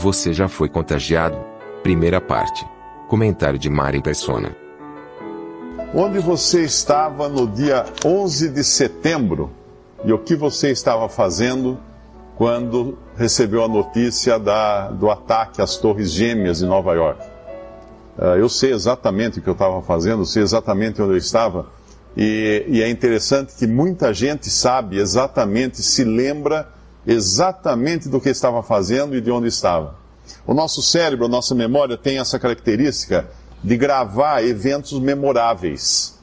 Você já foi contagiado? Primeira parte. Comentário de Mari Persona. Onde você estava no dia 11 de setembro e o que você estava fazendo quando recebeu a notícia da, do ataque às Torres Gêmeas em Nova York? Uh, eu sei exatamente o que eu estava fazendo, sei exatamente onde eu estava, e, e é interessante que muita gente sabe exatamente, se lembra exatamente do que estava fazendo e de onde estava. O nosso cérebro, a nossa memória tem essa característica de gravar eventos memoráveis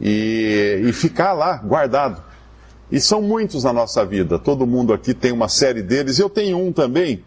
e, e ficar lá guardado. E são muitos na nossa vida, todo mundo aqui tem uma série deles. Eu tenho um também,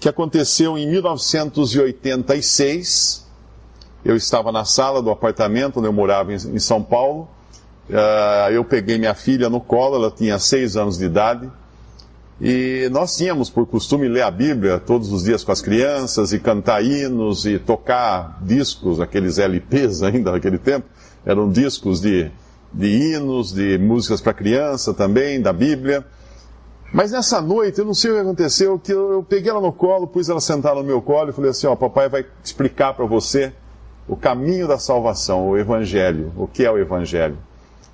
que aconteceu em 1986. Eu estava na sala do apartamento onde eu morava em, São Paulo. Uh, eu peguei minha filha no colo, ela tinha seis anos de idade. E nós tínhamos por costume ler a Bíblia todos os dias com as crianças e cantar hinos e tocar discos, aqueles LPs ainda naquele tempo, eram discos de, de hinos, de músicas para criança também, da Bíblia. Mas nessa noite, eu não sei o que aconteceu, que eu, eu peguei ela no colo, pus ela sentada no meu colo e falei assim, ó, papai vai explicar para você o caminho da salvação, o Evangelho, o que é o Evangelho.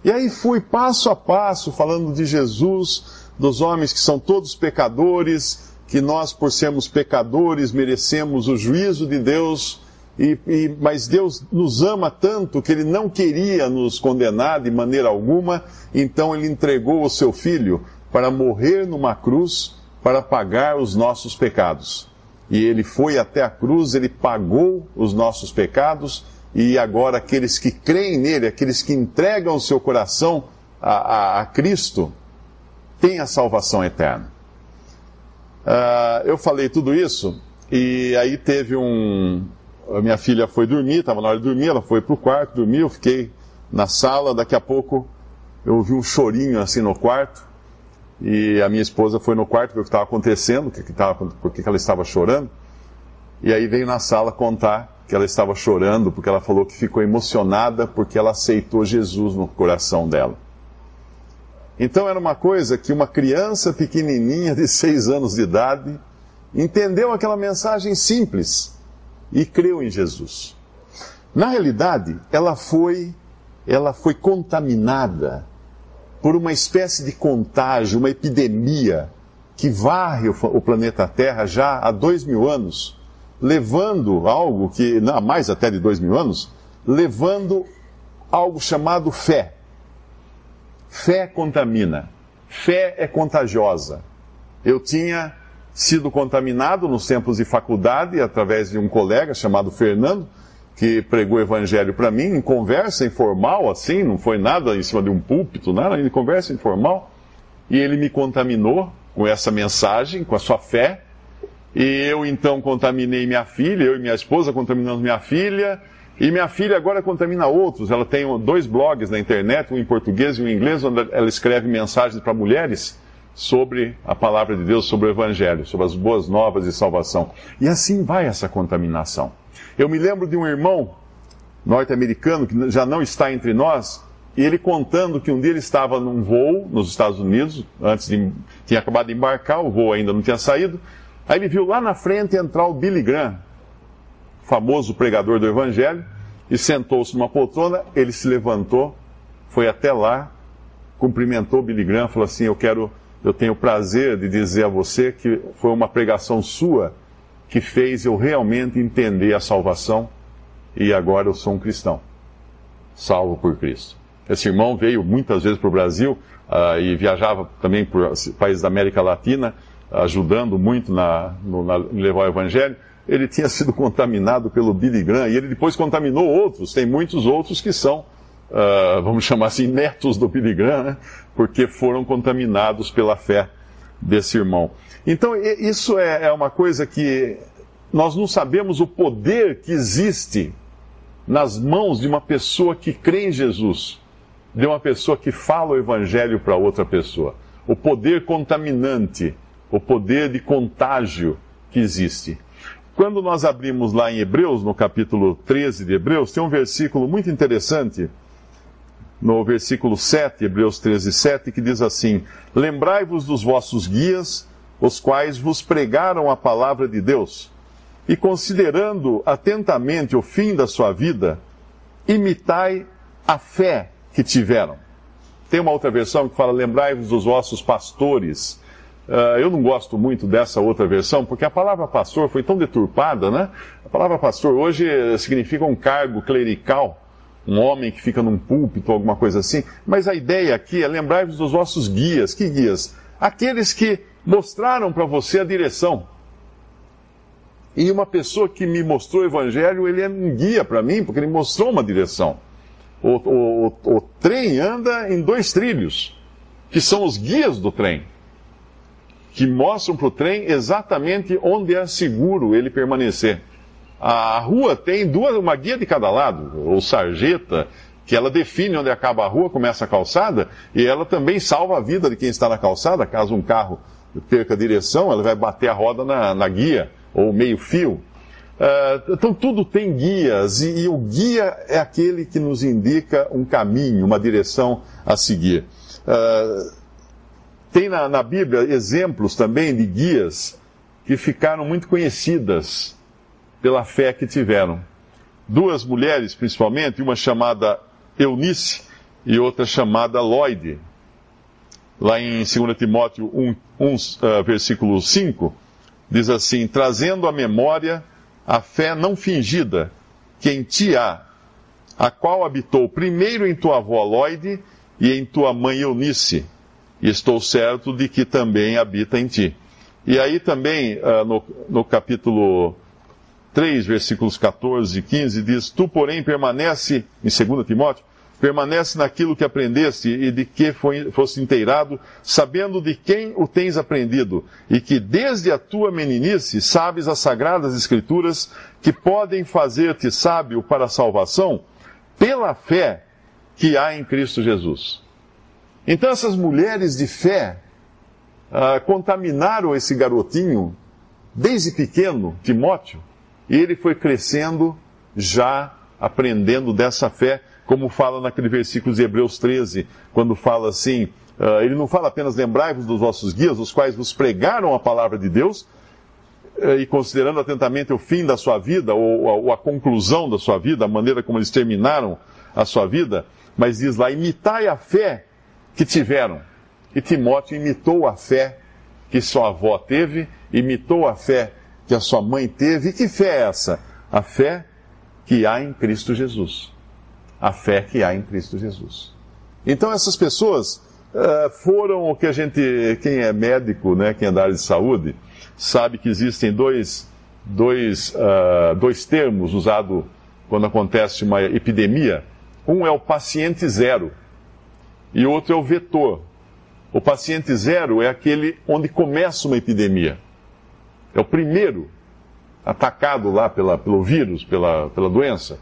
E aí fui passo a passo falando de Jesus, dos homens que são todos pecadores, que nós, por sermos pecadores, merecemos o juízo de Deus, e, e, mas Deus nos ama tanto que Ele não queria nos condenar de maneira alguma, então Ele entregou o seu Filho para morrer numa cruz para pagar os nossos pecados. E ele foi até a cruz, ele pagou os nossos pecados, e agora aqueles que creem nele, aqueles que entregam o seu coração a, a, a Cristo, têm a salvação eterna. Uh, eu falei tudo isso, e aí teve um. A minha filha foi dormir, estava na hora de dormir, ela foi para o quarto dormir, eu fiquei na sala, daqui a pouco eu ouvi um chorinho assim no quarto. E a minha esposa foi no quarto ver o que estava acontecendo, que que tava, por que ela estava chorando. E aí veio na sala contar que ela estava chorando porque ela falou que ficou emocionada porque ela aceitou Jesus no coração dela. Então era uma coisa que uma criança pequenininha de seis anos de idade entendeu aquela mensagem simples e creu em Jesus. Na realidade, ela foi, ela foi contaminada por uma espécie de contágio, uma epidemia que varre o, planeta Terra já há dois mil anos, levando algo que, não, mais até de dois mil anos, levando algo chamado fé. Fé contamina. Fé é contagiosa. Eu tinha sido contaminado nos tempos de faculdade através de um colega chamado Fernando, que pregou o evangelho para mim, em conversa informal, assim, não foi nada em cima de um púlpito, nada, em conversa informal. E ele me contaminou com essa mensagem, com a sua fé. E eu então contaminei minha filha, eu e minha esposa contaminamos minha filha. E minha filha agora contamina outros. Ela tem dois blogs na internet, um em português e um em inglês, onde ela escreve mensagens para mulheres sobre a palavra de Deus, sobre o Evangelho, sobre as boas novas de salvação. E assim vai essa contaminação. Eu me lembro de um irmão norte-americano que já não está entre nós, e ele contando que um dia ele estava num voo nos Estados Unidos, antes de. tinha acabado de embarcar, o voo ainda não tinha saído. Aí ele viu lá na frente entrar o Billy Graham, famoso pregador do Evangelho, e sentou-se numa poltrona. Ele se levantou, foi até lá, cumprimentou Billy Graham, falou assim: Eu quero, eu tenho o prazer de dizer a você que foi uma pregação sua que fez eu realmente entender a salvação e agora eu sou um cristão, salvo por Cristo. Esse irmão veio muitas vezes para o Brasil uh, e viajava também por países da América Latina, ajudando muito na, no, na, levar o Evangelho. Ele tinha sido contaminado pelo Billy Graham e ele depois contaminou outros. Tem muitos outros que são uh, vamos chamar assim, netos do Billy Graham, né? porque foram contaminados pela fé desse irmão. Então, isso é, é uma coisa que nós não sabemos o poder que existe nas mãos de uma pessoa que crê em Jesus, de uma pessoa que fala o evangelho para outra pessoa. O poder contaminante, o poder de contágio que existe. Quando nós abrimos lá em Hebreus, no capítulo 13 de Hebreus, tem um versículo muito interessante, no versículo 7, Hebreus 13, 7, que diz assim: Lembrai-vos dos vossos guias, os quais vos pregaram a palavra de Deus e considerando atentamente o fim da sua vida, imitai a fé que tiveram. Tem uma outra versão que fala: lembrai-vos dos vossos pastores. Uh, eu não gosto muito dessa outra versão, porque a palavra pastor foi tão deturpada, né? A palavra pastor hoje significa um cargo clerical, um homem que fica num púlpito, alguma coisa assim. Mas a ideia aqui é lembrai-vos dos vossos guias. Que guias? Aqueles que mostraram para você a direção e uma pessoa que me mostrou o Evangelho, ele é um guia para mim, porque ele mostrou uma direção. O, o, o, o trem anda em dois trilhos, que são os guias do trem, que mostram para o trem exatamente onde é seguro ele permanecer. A rua tem duas, uma guia de cada lado, ou sarjeta, que ela define onde acaba a rua, começa a calçada, e ela também salva a vida de quem está na calçada, caso um carro perca a direção, ela vai bater a roda na, na guia ou meio-fio. Uh, então, tudo tem guias, e, e, o guia é aquele que nos indica um caminho, uma direção a seguir. Uh, tem na, na, Bíblia exemplos também de guias que ficaram muito conhecidas pela fé que tiveram. Duas mulheres, principalmente, uma chamada Eunice e outra chamada Lloyd. Lá em 2 Timóteo 1, 1 uh, versículo 5 diz assim: trazendo à memória a fé não fingida que em ti há, a qual habitou primeiro em tua avó Lloyd e em tua mãe Eunice, e estou certo de que também habita em ti. E aí também, uh, no, no capítulo 3, versículos 14 e 15, diz: Tu, porém, permanece, em 2 Timóteo, permanece naquilo que aprendeste e de que foi, foste inteirado, sabendo de quem o tens aprendido, e que desde a tua meninice sabes as sagradas escrituras que podem fazer-te sábio para a salvação pela fé que há em Cristo Jesus. Então essas mulheres de fé ah, contaminaram esse garotinho desde pequeno, Timóteo, e ele foi crescendo já aprendendo dessa fé como fala naquele versículo de Hebreus 13, quando fala assim, uh, ele não fala apenas lembrai-vos dos vossos guias, os quais vos pregaram a palavra de Deus, uh, e considerando atentamente o fim da sua vida, ou, ou, a conclusão da sua vida, a maneira como eles terminaram a sua vida, mas diz lá, imitai a fé que tiveram. E Timóteo imitou a fé que sua avó teve, imitou a fé que a sua mãe teve. E que fé é essa? A fé que há em Cristo Jesus a fé que há em Cristo Jesus. Então essas pessoas uh, foram o que a gente, quem é médico, né, quem é da área de saúde, sabe que existem dois, dois, uh, dois termos usados quando acontece uma epidemia. Um é o paciente zero e outro é o vetor. O paciente zero é aquele onde começa uma epidemia. É o primeiro atacado lá pela, pelo vírus, pela, pela doença.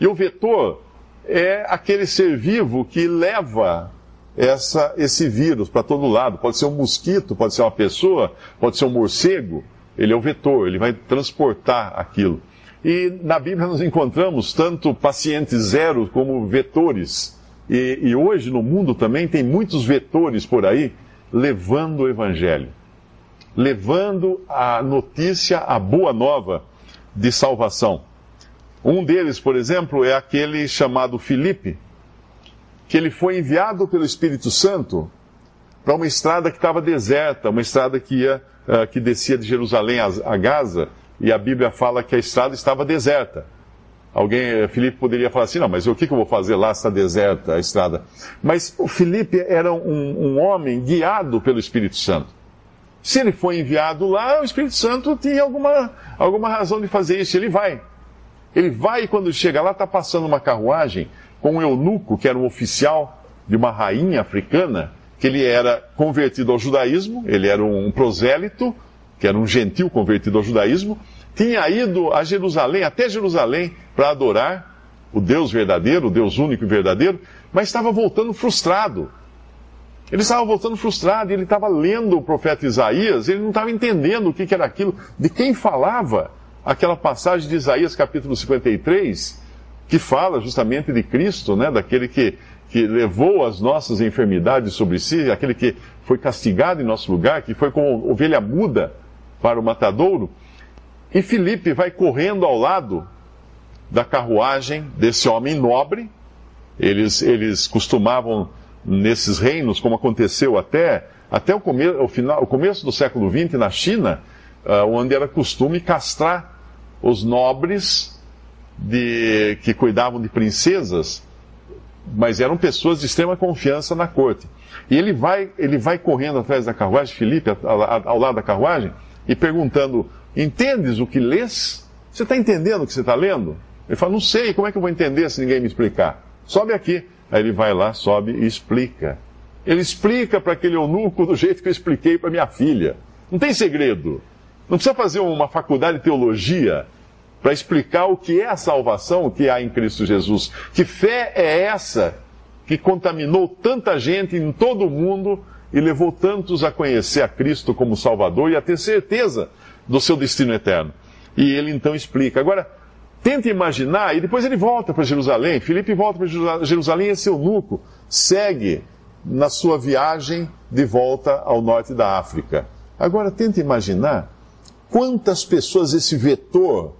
E o vetor é aquele ser vivo que leva essa, esse vírus para todo lado. Pode ser um mosquito, pode ser uma pessoa, pode ser um morcego. Ele é o vetor, ele vai transportar aquilo. E na Bíblia nós encontramos tanto pacientes zero como vetores. E, e hoje no mundo também tem muitos vetores por aí levando o Evangelho, levando a notícia, a boa nova de salvação. Um deles, por exemplo, é aquele chamado Filipe, que ele foi enviado pelo Espírito Santo para uma estrada que estava deserta, uma estrada que ia, uh, que descia de Jerusalém a Gaza, e a Bíblia fala que a estrada estava deserta. Alguém, eh, Filipe poderia falar assim, não, mas o que, que eu vou fazer lá está deserta a estrada? Mas o Filipe era um, um homem guiado pelo Espírito Santo. Se ele foi enviado lá, o Espírito Santo tinha alguma, alguma razão de fazer isso, ele vai. Ele vai e quando chega lá está passando uma carruagem com um eunuco, que era um oficial de uma rainha africana, que ele era convertido ao judaísmo, ele era um prosélito, que era um gentil convertido ao judaísmo, tinha ido a Jerusalém, até Jerusalém, para adorar o Deus verdadeiro, o Deus único e verdadeiro, mas estava voltando frustrado. Ele estava voltando frustrado, ele estava lendo o profeta Isaías, ele não estava entendendo o que, que era aquilo, de quem falava aquela passagem de Isaías capítulo 53, que fala justamente de Cristo, né, daquele que, que levou as nossas enfermidades sobre si, aquele que foi castigado em nosso lugar, que foi como ovelha muda para o matadouro. E Filipe vai correndo ao lado da carruagem desse homem nobre. Eles, eles costumavam nesses reinos, como aconteceu até, até o, come, o, final, o começo do século XX na China, uh, onde era costume castrar os nobres de, que cuidavam de princesas, mas eram pessoas de extrema confiança na corte. E ele vai, ele vai correndo atrás da carruagem, Felipe, ao lado da carruagem, e perguntando: Entendes o que lês? Você está entendendo o que você está lendo? Ele fala: Não sei, como é que eu vou entender se ninguém me explicar? Sobe aqui. Aí ele vai lá, sobe e explica. Ele explica para aquele eunuco do jeito que eu expliquei para minha filha. Não tem segredo. Não precisa fazer uma faculdade de teologia para explicar o que é a salvação, o que há em Cristo Jesus. Que fé é essa que contaminou tanta gente em todo o mundo e levou tantos a conhecer a Cristo como Salvador e a ter certeza do seu destino eterno. E ele então explica. Agora, Tenta imaginar, e depois ele volta para Jerusalém. Filipe volta para Jerusalém e esse eunuco segue na sua viagem de volta ao norte da África. Agora, tenta imaginar quantas pessoas esse vetor,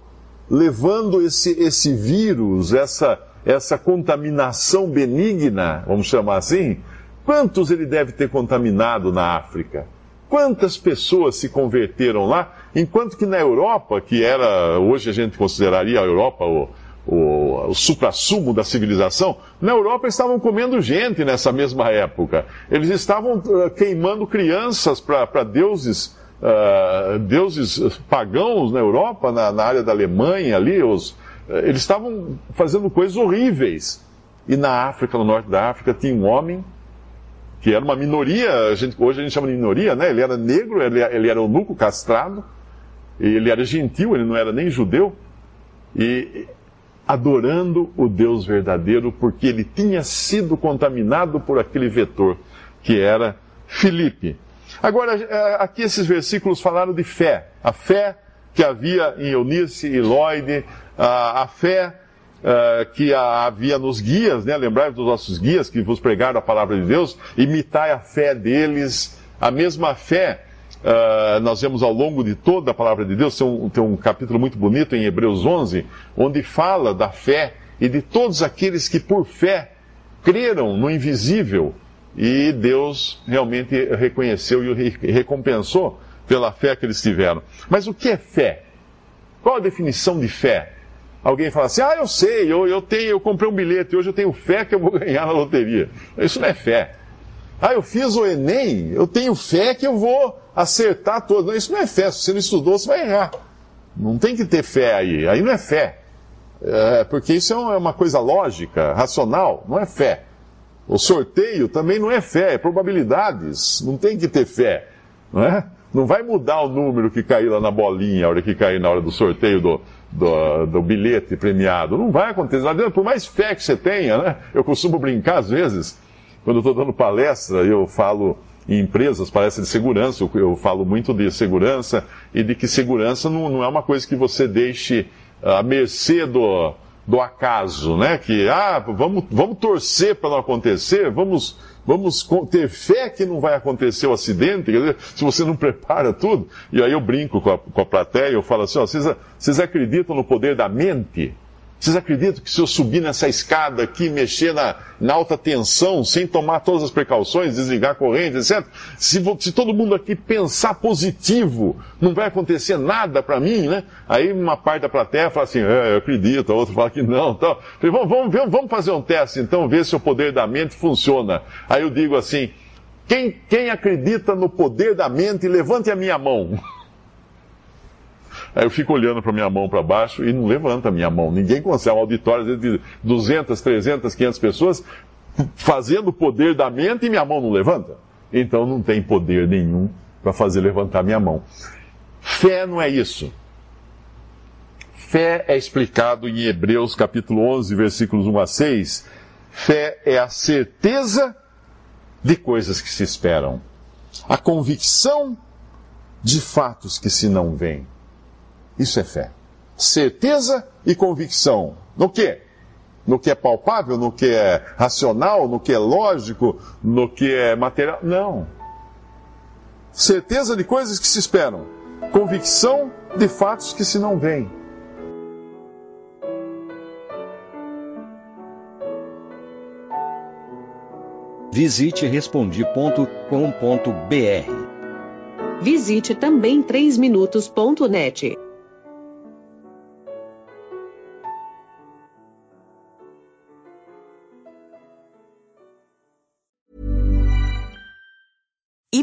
levando esse, esse vírus, essa, essa contaminação benigna, vamos chamar assim, quantos ele deve ter contaminado na África? Quantas pessoas se converteram lá, enquanto que na Europa, que era, hoje a gente consideraria a Europa o, o, o supra-sumo da civilização, na Europa estavam comendo gente nessa mesma época. Eles estavam uh, queimando crianças para deuses, uh, deuses pagãos na Europa, na, na, área da Alemanha ali, os, uh, eles estavam fazendo coisas horríveis. E na África, no norte da África, tinha um homem que era uma minoria, a gente, hoje a gente chama de minoria, né? Ele era negro, ele, ele era eunuco, castrado, ele era gentil, ele não era nem judeu, e adorando o Deus verdadeiro, porque ele tinha sido contaminado por aquele vetor, que era Filipe. Agora, é, aqui esses versículos falaram de fé. A fé que havia em Eunice e Lloyd, a, fé uh, que havia nos guias, né? lembrai dos nossos guias que vos pregaram a palavra de Deus, imitai a fé deles, a mesma fé. Uh, nós vemos ao longo de toda a palavra de Deus, tem um, tem um capítulo muito bonito em Hebreus 11, onde fala da fé e de todos aqueles que por fé creram no invisível e Deus realmente reconheceu e recompensou pela fé que eles tiveram. Mas o que é fé? Qual a definição de fé? Alguém fala assim, ah, eu sei, eu, eu, tenho, eu comprei um bilhete, hoje eu tenho fé que eu vou ganhar na loteria. Isso não é fé. Ah, eu fiz o Enem, eu tenho fé que eu vou acertar todo. Não, isso não é fé. Se você não estudou, você vai errar. Não tem que ter fé aí. Aí não é fé. É, porque isso é uma coisa lógica, racional, não é fé. O sorteio também não é fé, é probabilidades. Não tem que ter fé. Não é? Não vai mudar o número que caiu lá na bolinha, a hora que cair na hora do sorteio do, do, do, bilhete premiado. Não vai acontecer. Por mais fé que você tenha, né? Eu costumo brincar às vezes, quando eu estou dando palestra, eu falo em empresas, palestra de segurança, eu, eu, falo muito de segurança e de que segurança não, não é uma coisa que você deixe à mercê do, do acaso, né? Que, ah, vamos, vamos torcer para não acontecer, vamos Vamos ter fé que não vai acontecer o acidente, dizer, se você não prepara tudo. E aí eu brinco com a, com a plateia, eu falo assim, ó, vocês, vocês acreditam no poder da mente? Vocês acreditam que se eu subir nessa escada aqui, mexer na, na alta tensão, sem tomar todas as precauções, desligar a corrente, etc., se, se todo mundo aqui pensar positivo, não vai acontecer nada para mim, né? Aí uma parte da plateia fala assim, é, eu acredito, a outra fala que não. Então, vamos, vamos, vamos fazer um teste então, ver se o poder da mente funciona. Aí eu digo assim, quem, quem acredita no poder da mente, levante a minha mão. Aí eu fico olhando para minha mão para baixo e não levanta a minha mão. Ninguém consegue. Um auditório de 200, 300, 500 pessoas fazendo o poder da mente e minha mão não levanta. Então não tem poder nenhum para fazer levantar minha mão. Fé não é isso. Fé é explicado em Hebreus capítulo 11, versículos 1 a 6. Fé é a certeza de coisas que se esperam, a convicção de fatos que se não veem. Isso é fé. Certeza e convicção. No que? No que é palpável, no que é racional, no que é lógico, no que é material. Não. Certeza de coisas que se esperam. Convicção de fatos que se não veem. Visite respondi.com.br. Visite também 3minutos.net.